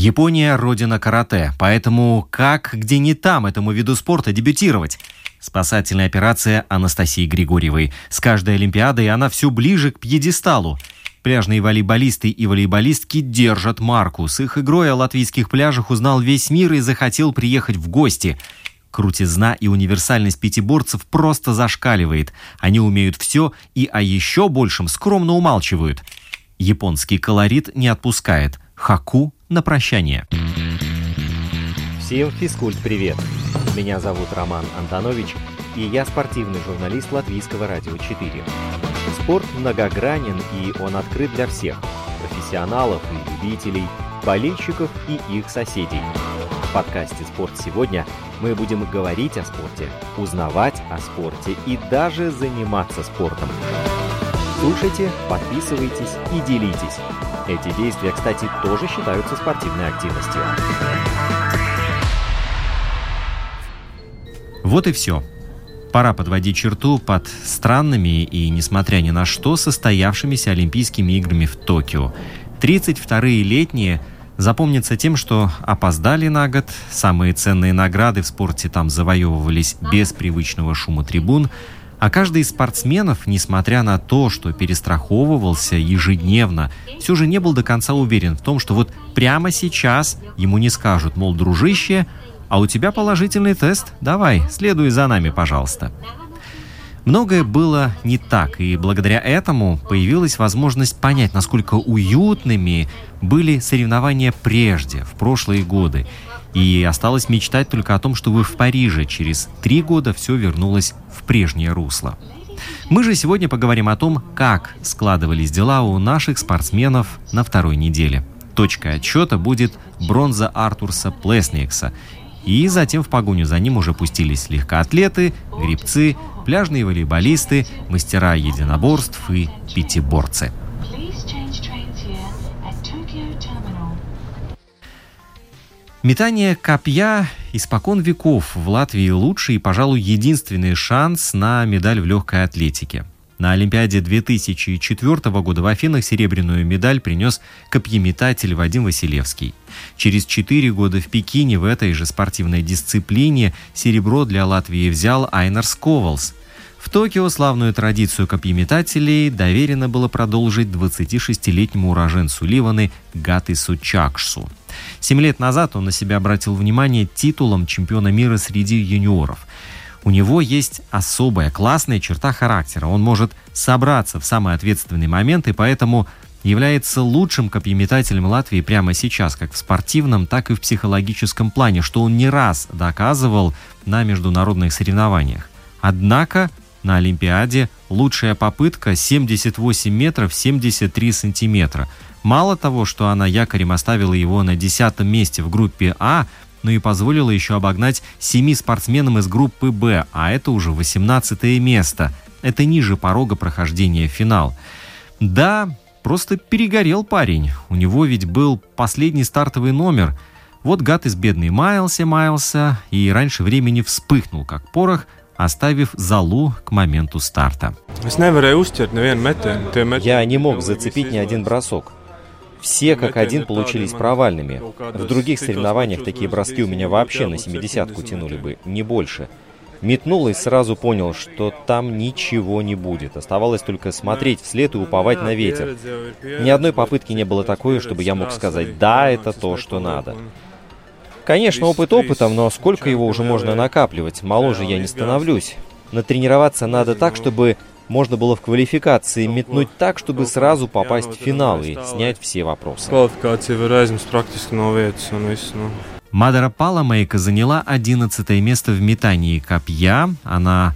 Япония – родина карате, поэтому как, где не там этому виду спорта дебютировать? Спасательная операция Анастасии Григорьевой. С каждой Олимпиадой она все ближе к пьедесталу. Пляжные волейболисты и волейболистки держат марку. С их игрой о латвийских пляжах узнал весь мир и захотел приехать в гости. Крутизна и универсальность пятиборцев просто зашкаливает. Они умеют все и о еще большем скромно умалчивают. Японский колорит не отпускает. Хаку на прощание. Всем физкульт-привет! Меня зовут Роман Антонович, и я спортивный журналист Латвийского радио 4. Спорт многогранен, и он открыт для всех – профессионалов и любителей, болельщиков и их соседей. В подкасте «Спорт сегодня» мы будем говорить о спорте, узнавать о спорте и даже заниматься спортом. Слушайте, подписывайтесь и делитесь. Эти действия, кстати, тоже считаются спортивной активностью. Вот и все. Пора подводить черту под странными и, несмотря ни на что, состоявшимися Олимпийскими играми в Токио. 32-е летние запомнятся тем, что опоздали на год, самые ценные награды в спорте там завоевывались без привычного шума трибун – а каждый из спортсменов, несмотря на то, что перестраховывался ежедневно, все же не был до конца уверен в том, что вот прямо сейчас ему не скажут, мол, дружище, а у тебя положительный тест, давай, следуй за нами, пожалуйста. Многое было не так, и благодаря этому появилась возможность понять, насколько уютными были соревнования прежде, в прошлые годы. И осталось мечтать только о том, чтобы в Париже через три года все вернулось в прежнее русло. Мы же сегодня поговорим о том, как складывались дела у наших спортсменов на второй неделе. Точкой отчета будет бронза Артурса Плесникса. И затем в погоню за ним уже пустились легкоатлеты, грибцы, пляжные волейболисты, мастера единоборств и пятиборцы. Метание копья испокон веков в Латвии лучший и, пожалуй, единственный шанс на медаль в легкой атлетике. На Олимпиаде 2004 года в Афинах серебряную медаль принес копьеметатель Вадим Василевский. Через четыре года в Пекине в этой же спортивной дисциплине серебро для Латвии взял Айнар Сковалс. В Токио славную традицию копьеметателей доверено было продолжить 26-летнему уроженцу Ливаны Гатысу Чакшсу. Семь лет назад он на себя обратил внимание титулом чемпиона мира среди юниоров. У него есть особая классная черта характера. Он может собраться в самый ответственный момент и поэтому является лучшим копьеметателем Латвии прямо сейчас, как в спортивном, так и в психологическом плане, что он не раз доказывал на международных соревнованиях. Однако на Олимпиаде лучшая попытка 78 метров 73 сантиметра – Мало того, что она якорем оставила его на десятом месте в группе А, но и позволила еще обогнать семи спортсменам из группы Б, а это уже 18 место. Это ниже порога прохождения в финал. Да, просто перегорел парень. У него ведь был последний стартовый номер. Вот гад из бедный маялся, маялся и раньше времени вспыхнул, как порох, оставив залу к моменту старта. Я не мог зацепить ни один бросок. Все как один получились провальными. В других соревнованиях такие броски у меня вообще на 70-ку тянули бы, не больше. Метнул и сразу понял, что там ничего не будет. Оставалось только смотреть вслед и уповать на ветер. Ни одной попытки не было такой, чтобы я мог сказать «да, это то, что надо». Конечно, опыт опытом, но сколько его уже можно накапливать? Моложе я не становлюсь. Натренироваться надо так, чтобы можно было в квалификации метнуть так, чтобы сразу попасть в финал и снять все вопросы. Мадара Паламейка заняла 11 место в метании копья. Она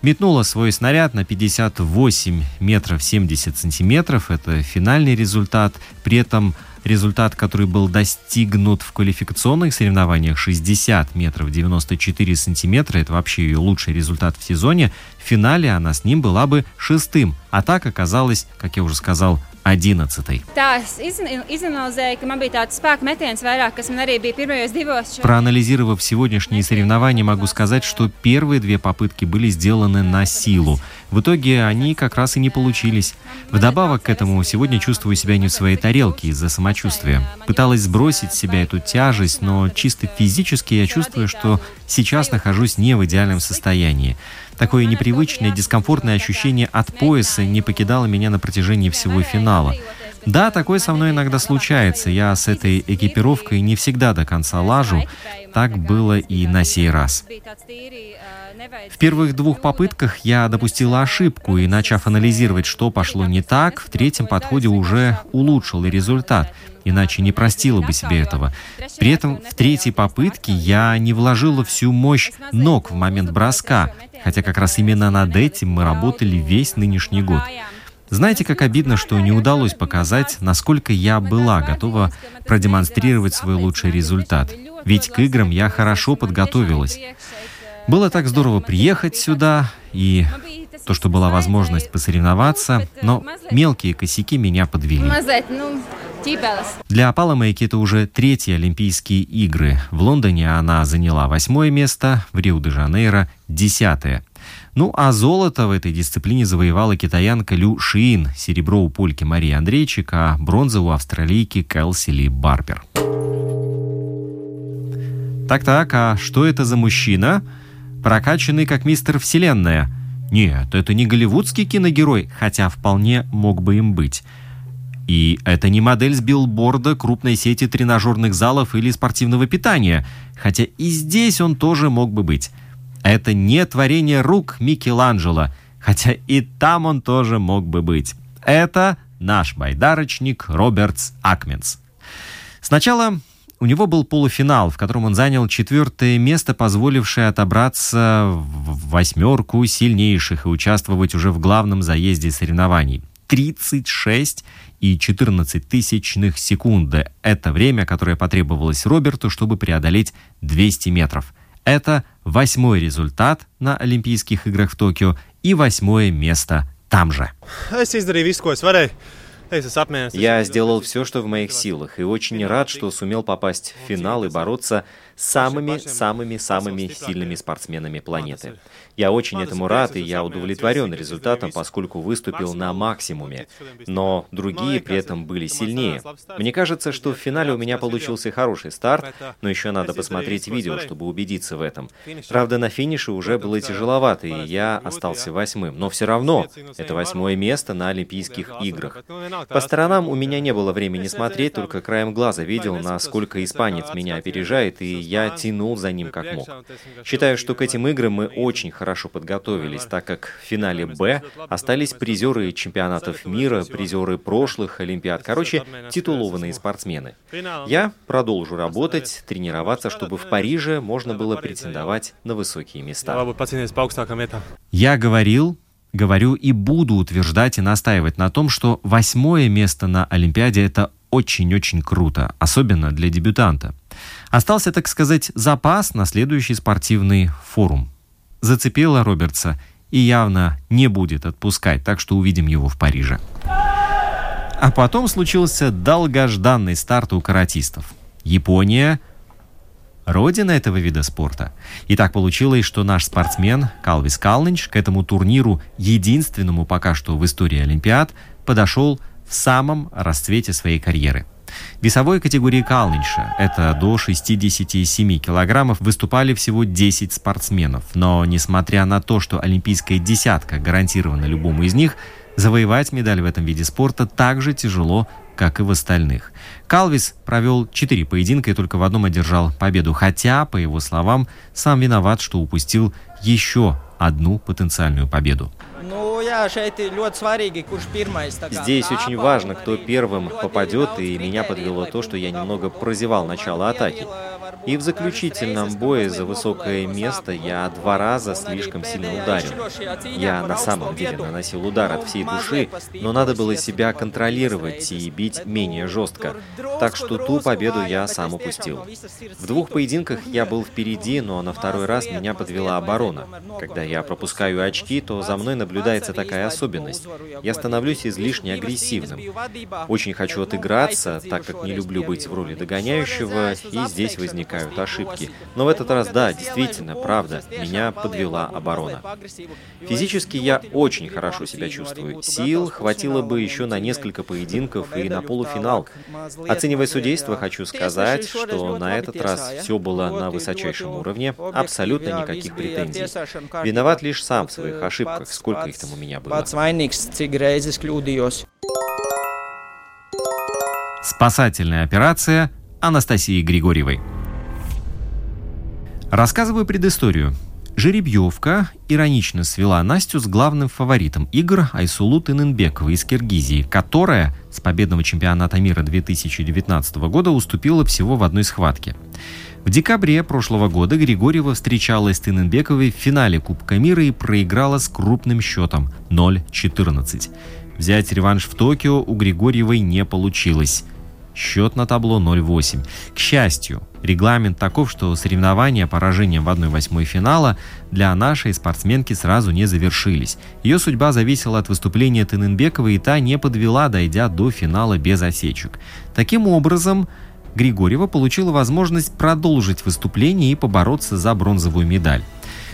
метнула свой снаряд на 58 метров 70 сантиметров. Это финальный результат. При этом результат, который был достигнут в квалификационных соревнованиях 60 метров 94 сантиметра, это вообще ее лучший результат в сезоне, в финале она с ним была бы шестым, а так оказалось, как я уже сказал, 11. Проанализировав сегодняшние соревнования, могу сказать, что первые две попытки были сделаны на силу. В итоге они как раз и не получились. Вдобавок к этому, сегодня чувствую себя не в своей тарелке из-за самочувствия. Пыталась сбросить с себя эту тяжесть, но чисто физически я чувствую, что сейчас нахожусь не в идеальном состоянии. Такое непривычное, дискомфортное ощущение от пояса не покидало меня на протяжении всего финала. Да, такое со мной иногда случается. Я с этой экипировкой не всегда до конца лажу. Так было и на сей раз. В первых двух попытках я допустила ошибку и, начав анализировать, что пошло не так, в третьем подходе уже улучшила результат, иначе не простила бы себе этого. При этом в третьей попытке я не вложила всю мощь ног в момент броска, хотя как раз именно над этим мы работали весь нынешний год. Знаете, как обидно, что не удалось показать, насколько я была готова продемонстрировать свой лучший результат. Ведь к играм я хорошо подготовилась. Было так здорово приехать сюда, и то, что была возможность посоревноваться, но мелкие косяки меня подвели. Для Апала Мэйки это уже третьи Олимпийские игры. В Лондоне она заняла восьмое место, в Рио-де-Жанейро – десятое. Ну а золото в этой дисциплине завоевала китаянка Лю Шиин, серебро у польки Марии Андрейчик, а бронза у австралийки Кэлси Ли Барбер. Так-так, а что это за мужчина? Прокачанный как мистер Вселенная. Нет, это не голливудский киногерой, хотя вполне мог бы им быть. И это не модель с билборда крупной сети тренажерных залов или спортивного питания, хотя и здесь он тоже мог бы быть. Это не творение рук Микеланджело, хотя и там он тоже мог бы быть. Это наш байдарочник Робертс Акменс. Сначала у него был полуфинал, в котором он занял четвертое место, позволившее отобраться в восьмерку сильнейших и участвовать уже в главном заезде соревнований. 36 и 14 тысячных секунды. Это время, которое потребовалось Роберту, чтобы преодолеть 200 метров. Это восьмой результат на Олимпийских играх в Токио и восьмое место там же. Я сделал все, что в моих силах, и очень рад, что сумел попасть в финал и бороться самыми-самыми-самыми сильными спортсменами планеты. Я очень этому рад, и я удовлетворен результатом, поскольку выступил на максимуме. Но другие при этом были сильнее. Мне кажется, что в финале у меня получился хороший старт, но еще надо посмотреть видео, чтобы убедиться в этом. Правда, на финише уже было тяжеловато, и я остался восьмым. Но все равно, это восьмое место на Олимпийских играх. По сторонам у меня не было времени смотреть, только краем глаза видел, насколько испанец меня опережает, и я тянул за ним как мог. Считаю, что к этим играм мы очень хорошо подготовились, так как в финале «Б» остались призеры чемпионатов мира, призеры прошлых Олимпиад, короче, титулованные спортсмены. Я продолжу работать, тренироваться, чтобы в Париже можно было претендовать на высокие места. Я говорил, говорю и буду утверждать и настаивать на том, что восьмое место на Олимпиаде – это очень-очень круто, особенно для дебютанта. Остался, так сказать, запас на следующий спортивный форум зацепила Робертса и явно не будет отпускать, так что увидим его в Париже. А потом случился долгожданный старт у каратистов. Япония – родина этого вида спорта. И так получилось, что наш спортсмен Калвис Калнич к этому турниру, единственному пока что в истории Олимпиад, подошел в самом расцвете своей карьеры – весовой категории Калнинша, это до 67 килограммов, выступали всего 10 спортсменов. Но несмотря на то, что олимпийская десятка гарантирована любому из них, завоевать медаль в этом виде спорта так же тяжело, как и в остальных. Калвис провел четыре поединка и только в одном одержал победу, хотя, по его словам, сам виноват, что упустил еще одну потенциальную победу. Здесь очень важно, кто первым попадет, и меня подвело то, что я немного прозевал начало атаки. И в заключительном бое за высокое место я два раза слишком сильно ударил. Я на самом деле наносил удар от всей души, но надо было себя контролировать и бить менее жестко. Так что ту победу я сам упустил. В двух поединках я был впереди, но на второй раз меня подвела оборона. Когда я пропускаю очки, то за мной наблюдается такая особенность. Я становлюсь излишне агрессивным. Очень хочу отыграться, так как не люблю быть в роли догоняющего, и здесь возникают ошибки. Но в этот раз, да, действительно, правда, меня подвела оборона. Физически я очень хорошо себя чувствую. Сил хватило бы еще на несколько поединков и на полуфинал. Оценивая судейство, хочу сказать, что на этот раз все было на высочайшем уровне, абсолютно никаких претензий. Виноват лишь сам в своих ошибках, сколько их там у меня было. Спасательная операция Анастасии Григорьевой. Рассказываю предысторию. Жеребьевка иронично свела Настю с главным фаворитом игр Айсулу Тыненбековой из Киргизии, которая с победного чемпионата мира 2019 года уступила всего в одной схватке. В декабре прошлого года Григорьева встречалась с Тыненбековой в финале Кубка мира и проиграла с крупным счетом 0-14. Взять реванш в Токио у Григорьевой не получилось. Счет на табло 0-8. К счастью, регламент таков, что соревнования поражением в 1-8 финала для нашей спортсменки сразу не завершились. Ее судьба зависела от выступления Тыненбековой, и та не подвела, дойдя до финала без осечек. Таким образом, Григорьева получила возможность продолжить выступление и побороться за бронзовую медаль.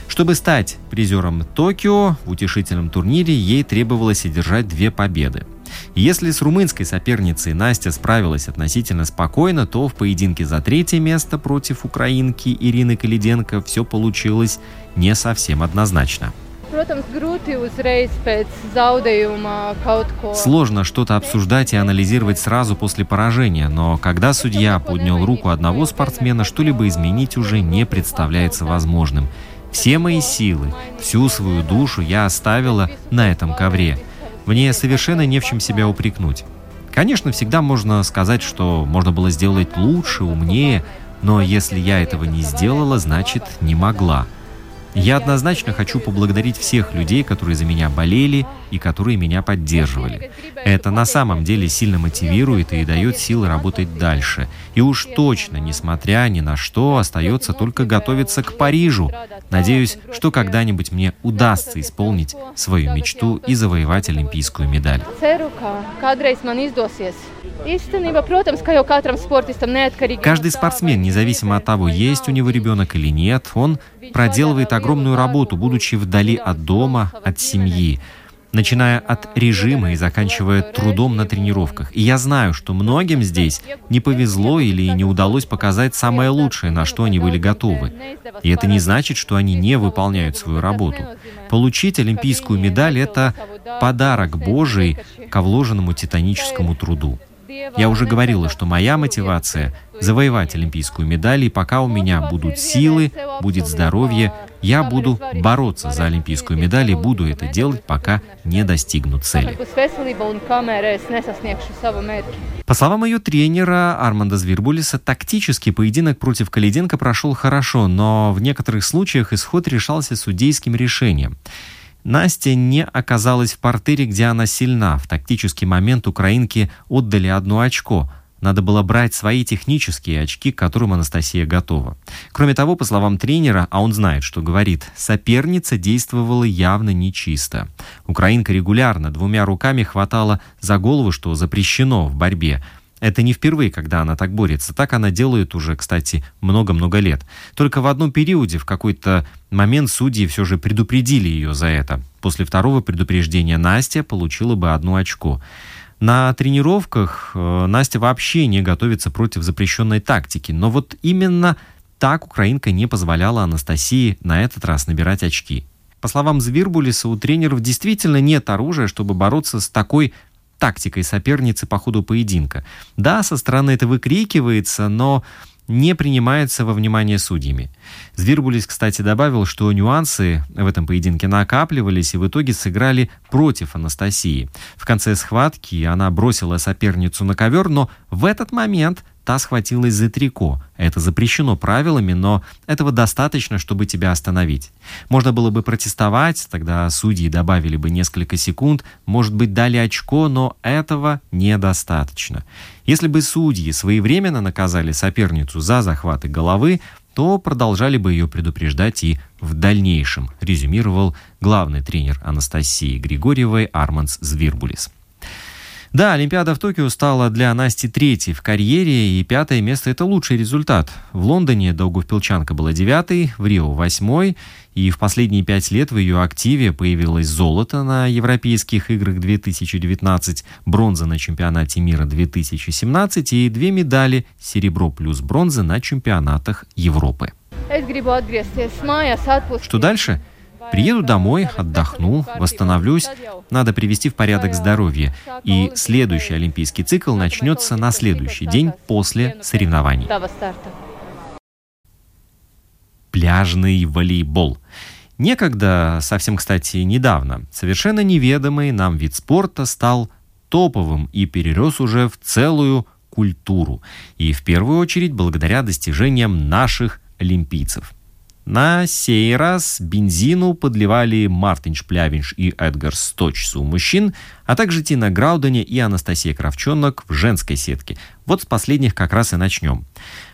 Чтобы стать призером Токио в утешительном турнире, ей требовалось одержать две победы. Если с румынской соперницей Настя справилась относительно спокойно, то в поединке за третье место против украинки Ирины Калиденко все получилось не совсем однозначно. Сложно что-то обсуждать и анализировать сразу после поражения, но когда судья поднял руку одного спортсмена, что-либо изменить уже не представляется возможным. Все мои силы, всю свою душу я оставила на этом ковре. Мне совершенно не в чем себя упрекнуть. Конечно, всегда можно сказать, что можно было сделать лучше, умнее, но если я этого не сделала, значит не могла – я однозначно хочу поблагодарить всех людей, которые за меня болели и которые меня поддерживали. Это на самом деле сильно мотивирует и дает силы работать дальше. И уж точно, несмотря ни на что, остается только готовиться к Парижу. Надеюсь, что когда-нибудь мне удастся исполнить свою мечту и завоевать олимпийскую медаль. Каждый спортсмен, независимо от того, есть у него ребенок или нет, он проделывает огромную работу, будучи вдали от дома, от семьи, начиная от режима и заканчивая трудом на тренировках. И я знаю, что многим здесь не повезло или не удалось показать самое лучшее, на что они были готовы. И это не значит, что они не выполняют свою работу. Получить олимпийскую медаль – это подарок Божий к вложенному титаническому труду. Я уже говорила, что моя мотивация – завоевать олимпийскую медаль, и пока у меня будут силы, будет здоровье, я буду бороться за олимпийскую медаль и буду это делать, пока не достигну цели. По словам ее тренера Арманда Звербулиса, тактический поединок против Калиденко прошел хорошо, но в некоторых случаях исход решался судейским решением. Настя не оказалась в портере, где она сильна. В тактический момент украинки отдали одно очко. Надо было брать свои технические очки, к которым Анастасия готова. Кроме того, по словам тренера, а он знает, что говорит, соперница действовала явно нечисто. Украинка регулярно двумя руками хватала за голову, что запрещено в борьбе. Это не впервые, когда она так борется. Так она делает уже, кстати, много-много лет. Только в одном периоде, в какой-то момент судьи все же предупредили ее за это. После второго предупреждения Настя получила бы одно очко. На тренировках э, Настя вообще не готовится против запрещенной тактики. Но вот именно так украинка не позволяла Анастасии на этот раз набирать очки. По словам Звирбулиса, у тренеров действительно нет оружия, чтобы бороться с такой тактикой соперницы по ходу поединка. Да, со стороны это выкрикивается, но не принимается во внимание судьями. Звирбулис, кстати, добавил, что нюансы в этом поединке накапливались и в итоге сыграли против Анастасии. В конце схватки она бросила соперницу на ковер, но в этот момент та схватилась за трико. Это запрещено правилами, но этого достаточно, чтобы тебя остановить. Можно было бы протестовать, тогда судьи добавили бы несколько секунд, может быть, дали очко, но этого недостаточно. Если бы судьи своевременно наказали соперницу за захваты головы, то продолжали бы ее предупреждать и в дальнейшем, резюмировал главный тренер Анастасии Григорьевой Арманс Звирбулис. Да, Олимпиада в Токио стала для Насти третьей в карьере, и пятое место – это лучший результат. В Лондоне Долговпилчанка была девятой, в Рио – восьмой, и в последние пять лет в ее активе появилось золото на Европейских играх 2019, бронза на чемпионате мира 2017 и две медали – серебро плюс бронза на чемпионатах Европы. Что дальше? Приеду домой, отдохну, восстановлюсь. Надо привести в порядок здоровье. И следующий олимпийский цикл начнется на следующий день после соревнований. Пляжный волейбол. Некогда, совсем, кстати, недавно, совершенно неведомый нам вид спорта стал топовым и перерос уже в целую культуру. И в первую очередь благодаря достижениям наших олимпийцев – на сей раз бензину подливали Мартин Шплявинш и Эдгар Сточс у мужчин, а также Тина Граудене и Анастасия Кравченок в женской сетке. Вот с последних как раз и начнем.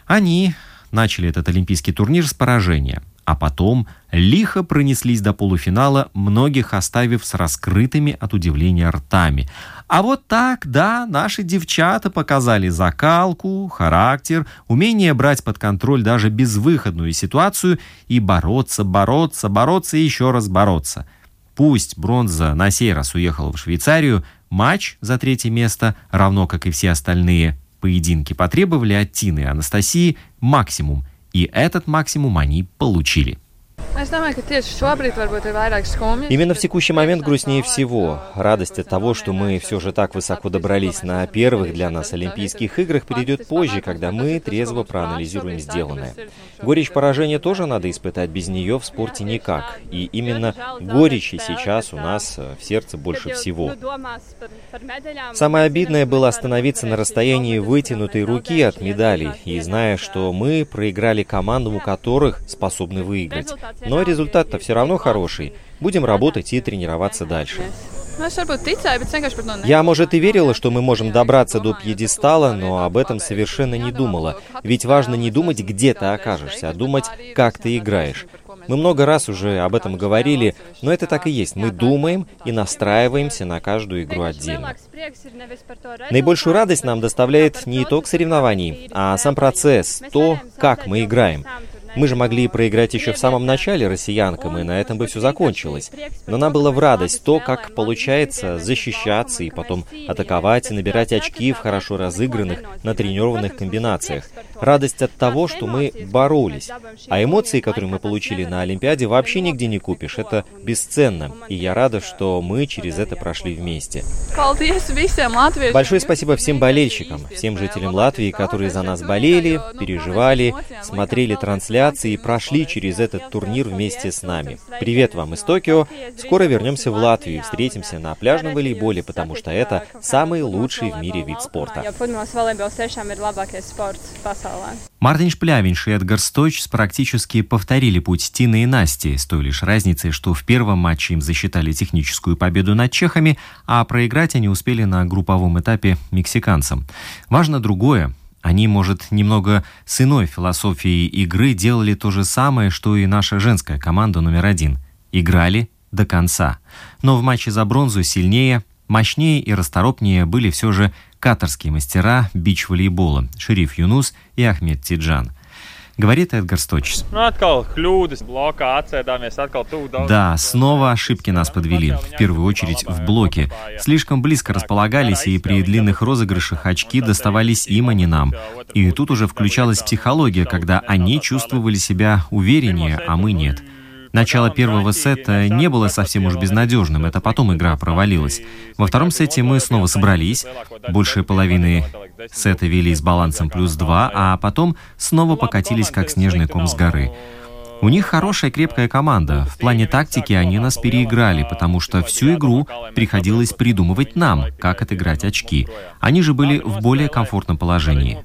Они начали этот олимпийский турнир с поражения – а потом лихо пронеслись до полуфинала, многих оставив с раскрытыми от удивления ртами. А вот так, да, наши девчата показали закалку, характер, умение брать под контроль даже безвыходную ситуацию и бороться, бороться, бороться и еще раз бороться. Пусть бронза на сей раз уехала в Швейцарию, матч за третье место, равно как и все остальные поединки, потребовали от Тины и Анастасии максимум – и этот максимум они получили. Именно в текущий момент грустнее всего. Радость от того, что мы все же так высоко добрались на первых для нас Олимпийских играх, придет позже, когда мы трезво проанализируем сделанное. Горечь поражения тоже надо испытать, без нее в спорте никак. И именно горечи сейчас у нас э, в сердце больше всего. Самое обидное было остановиться на расстоянии вытянутой руки от медалей, и зная, что мы проиграли командам, у которых способны выиграть. Но результат-то все равно хороший. Будем работать и тренироваться дальше. Я, может, и верила, что мы можем добраться до пьедестала, но об этом совершенно не думала. Ведь важно не думать, где ты окажешься, а думать, как ты играешь. Мы много раз уже об этом говорили, но это так и есть. Мы думаем и настраиваемся на каждую игру отдельно. Наибольшую радость нам доставляет не итог соревнований, а сам процесс, то, как мы играем. Мы же могли проиграть еще в самом начале россиянкам, и на этом бы все закончилось. Но нам было в радость то, как получается защищаться и потом атаковать и набирать очки в хорошо разыгранных, натренированных комбинациях. Радость от того, что мы боролись. А эмоции, которые мы получили на Олимпиаде, вообще нигде не купишь. Это бесценно. И я рада, что мы через это прошли вместе. Большое спасибо всем болельщикам, всем жителям Латвии, которые за нас болели, переживали, смотрели трансляции трансляции прошли через этот турнир вместе с нами. Привет вам из Токио. Скоро вернемся в Латвию и встретимся на пляжном волейболе, потому что это самый лучший в мире вид спорта. Мартин Шплявинш и Эдгар Стойч практически повторили путь Тины и Насти, с той лишь разницей, что в первом матче им засчитали техническую победу над чехами, а проиграть они успели на групповом этапе мексиканцам. Важно другое. Они, может, немного с иной философией игры делали то же самое, что и наша женская команда номер один. Играли до конца. Но в матче за бронзу сильнее, мощнее и расторопнее были все же катарские мастера бич-волейбола Шериф Юнус и Ахмед Тиджан – говорит Эдгар Сточис. Да, снова ошибки нас подвели, в первую очередь в блоке. Слишком близко располагались, и при длинных розыгрышах очки доставались им, а не нам. И тут уже включалась психология, когда они чувствовали себя увереннее, а мы нет. Начало первого сета не было совсем уж безнадежным, это потом игра провалилась. Во втором сете мы снова собрались, большая половины сета вели с балансом плюс два, а потом снова покатились как снежный ком с горы. У них хорошая крепкая команда. В плане тактики они нас переиграли, потому что всю игру приходилось придумывать нам, как отыграть очки. Они же были в более комфортном положении.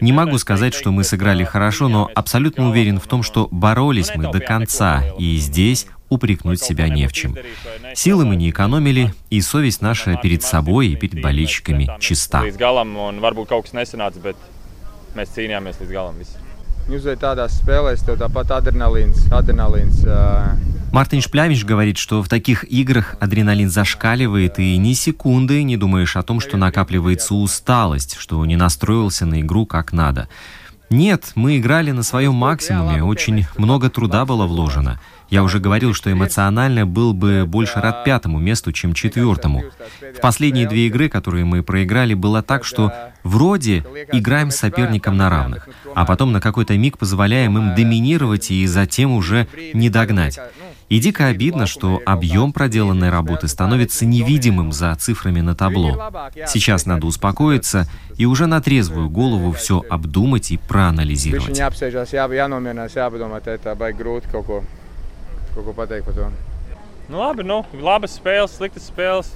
Не могу сказать, что мы сыграли хорошо, но абсолютно уверен в том, что боролись мы до конца, и здесь упрекнуть себя не в чем. Силы мы не экономили, и совесть наша перед собой и перед болельщиками чиста. Uzvar tādās spēlēs, tev tāpat adrenalīns, adrenalīns. Мартин Шплямич говорит, что в таких играх адреналин зашкаливает, и ни секунды не думаешь о том, что накапливается усталость, что не настроился на игру как надо. Нет, мы играли на своем максимуме, очень много труда было вложено. Я уже говорил, что эмоционально был бы больше рад пятому месту, чем четвертому. В последние две игры, которые мы проиграли, было так, что вроде играем с соперником на равных, а потом на какой-то миг позволяем им доминировать и затем уже не догнать. И дико обидно, что объем проделанной работы становится невидимым за цифрами на табло. Сейчас надо успокоиться и уже на трезвую голову все обдумать и проанализировать.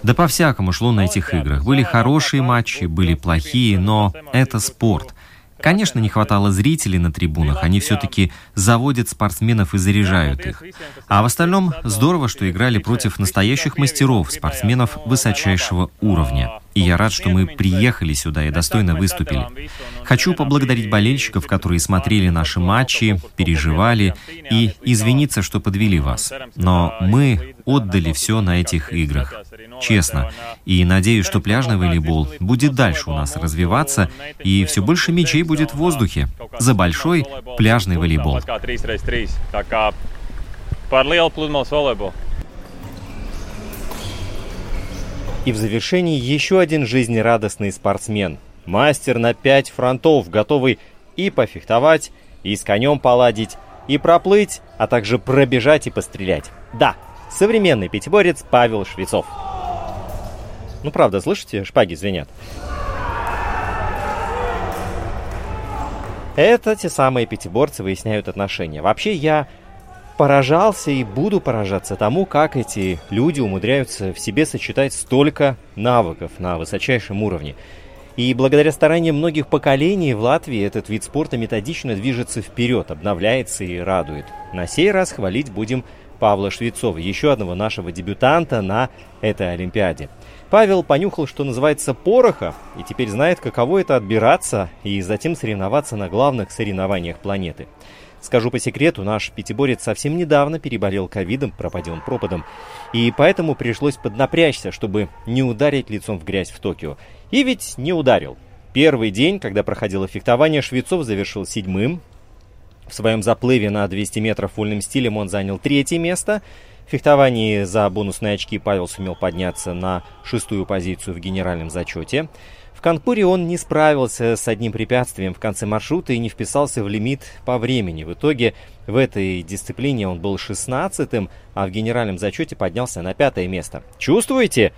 Да по-всякому шло на этих играх. Были хорошие матчи, были плохие, но это спорт. Конечно, не хватало зрителей на трибунах, они все-таки заводят спортсменов и заряжают их. А в остальном здорово, что играли против настоящих мастеров, спортсменов высочайшего уровня. И я рад, что мы приехали сюда и достойно выступили. Хочу поблагодарить болельщиков, которые смотрели наши матчи, переживали, и извиниться, что подвели вас. Но мы отдали все на этих играх. Честно. И надеюсь, что пляжный волейбол будет дальше у нас развиваться, и все больше мячей будет в воздухе. За большой пляжный волейбол. И в завершении еще один жизнерадостный спортсмен. Мастер на пять фронтов, готовый и пофехтовать, и с конем поладить, и проплыть, а также пробежать и пострелять. Да, современный пятиборец Павел Швецов. Ну правда, слышите, шпаги звенят. Это те самые пятиборцы выясняют отношения. Вообще я поражался и буду поражаться тому, как эти люди умудряются в себе сочетать столько навыков на высочайшем уровне. И благодаря стараниям многих поколений в Латвии этот вид спорта методично движется вперед, обновляется и радует. На сей раз хвалить будем Павла Швецова, еще одного нашего дебютанта на этой Олимпиаде. Павел понюхал, что называется, пороха, и теперь знает, каково это отбираться и затем соревноваться на главных соревнованиях планеты. Скажу по секрету, наш пятиборец совсем недавно переболел ковидом, пропадя он пропадом, и поэтому пришлось поднапрячься, чтобы не ударить лицом в грязь в Токио. И ведь не ударил. Первый день, когда проходило фехтование, Швецов завершил седьмым. В своем заплыве на 200 метров вольным стилем он занял третье место. В фехтовании за бонусные очки Павел сумел подняться на шестую позицию в генеральном зачете. В Канпуре он не справился с одним препятствием в конце маршрута и не вписался в лимит по времени. В итоге в этой дисциплине он был 16-м, а в генеральном зачете поднялся на пятое место. Чувствуете?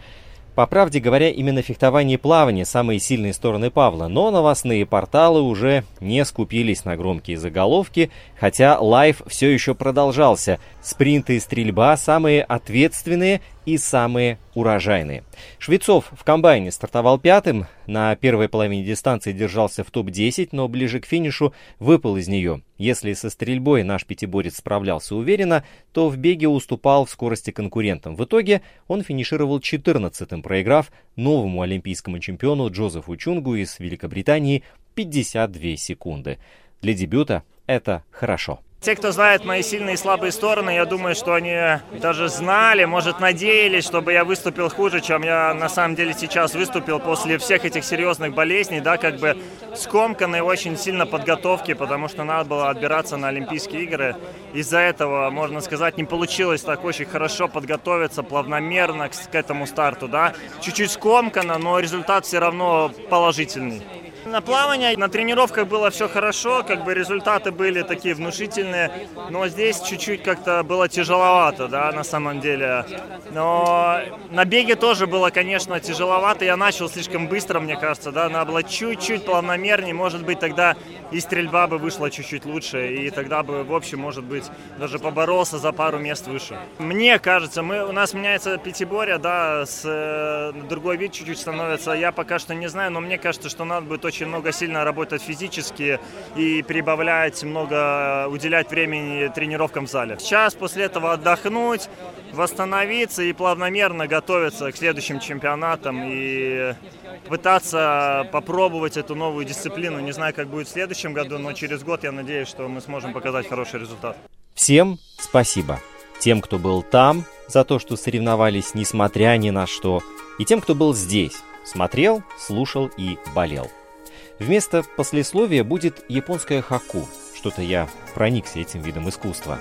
По правде говоря, именно фехтование и плавание самые сильные стороны Павла, но новостные порталы уже не скупились на громкие заголовки, хотя live все еще продолжался. Спринты и стрельба самые ответственные и самые урожайные. Швецов в комбайне стартовал пятым, на первой половине дистанции держался в топ-10, но ближе к финишу выпал из нее. Если со стрельбой наш пятиборец справлялся уверенно, то в беге уступал в скорости конкурентам. В итоге он финишировал 14-м, проиграв новому олимпийскому чемпиону Джозефу Чунгу из Великобритании 52 секунды. Для дебюта это хорошо. Те, кто знает мои сильные и слабые стороны, я думаю, что они даже знали, может, надеялись, чтобы я выступил хуже, чем я на самом деле сейчас выступил после всех этих серьезных болезней, да, как бы скомканной очень сильно подготовки, потому что надо было отбираться на Олимпийские игры. Из-за этого, можно сказать, не получилось так очень хорошо подготовиться плавномерно к, к этому старту, да. Чуть-чуть скомкано, но результат все равно положительный. На плавании, на тренировках было все хорошо, как бы результаты были такие внушительные, но здесь чуть-чуть как-то было тяжеловато, да, на самом деле. Но на беге тоже было, конечно, тяжеловато. Я начал слишком быстро, мне кажется, да, надо было чуть-чуть плавномернее, может быть, тогда и стрельба бы вышла чуть-чуть лучше, и тогда бы, в общем, может быть, даже поборолся за пару мест выше. Мне кажется, мы, у нас меняется пятиборье, да, с, э, другой вид чуть-чуть становится. Я пока что не знаю, но мне кажется, что надо будет очень много сильно работать физически и прибавлять много, уделять времени тренировкам в зале. Сейчас после этого отдохнуть, восстановиться и плавномерно готовиться к следующим чемпионатам и пытаться попробовать эту новую дисциплину. Не знаю, как будет в следующем году, но через год я надеюсь, что мы сможем показать хороший результат. Всем спасибо. Тем, кто был там, за то, что соревновались несмотря ни на что, и тем, кто был здесь, смотрел, слушал и болел. Вместо послесловия будет японское хаку. Что-то я проникся этим видом искусства.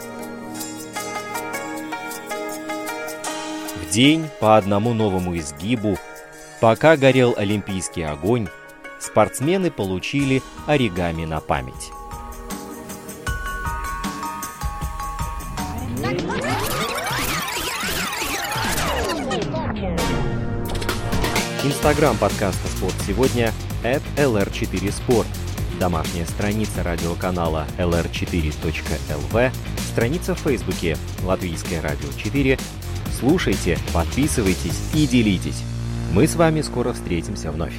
В день по одному новому изгибу, пока горел олимпийский огонь, спортсмены получили оригами на память. Инстаграм подкаста «Спорт сегодня» at lr4sport. Домашняя страница радиоканала lr4.lv, страница в Фейсбуке «Латвийское радио 4». Слушайте, подписывайтесь и делитесь. Мы с вами скоро встретимся вновь.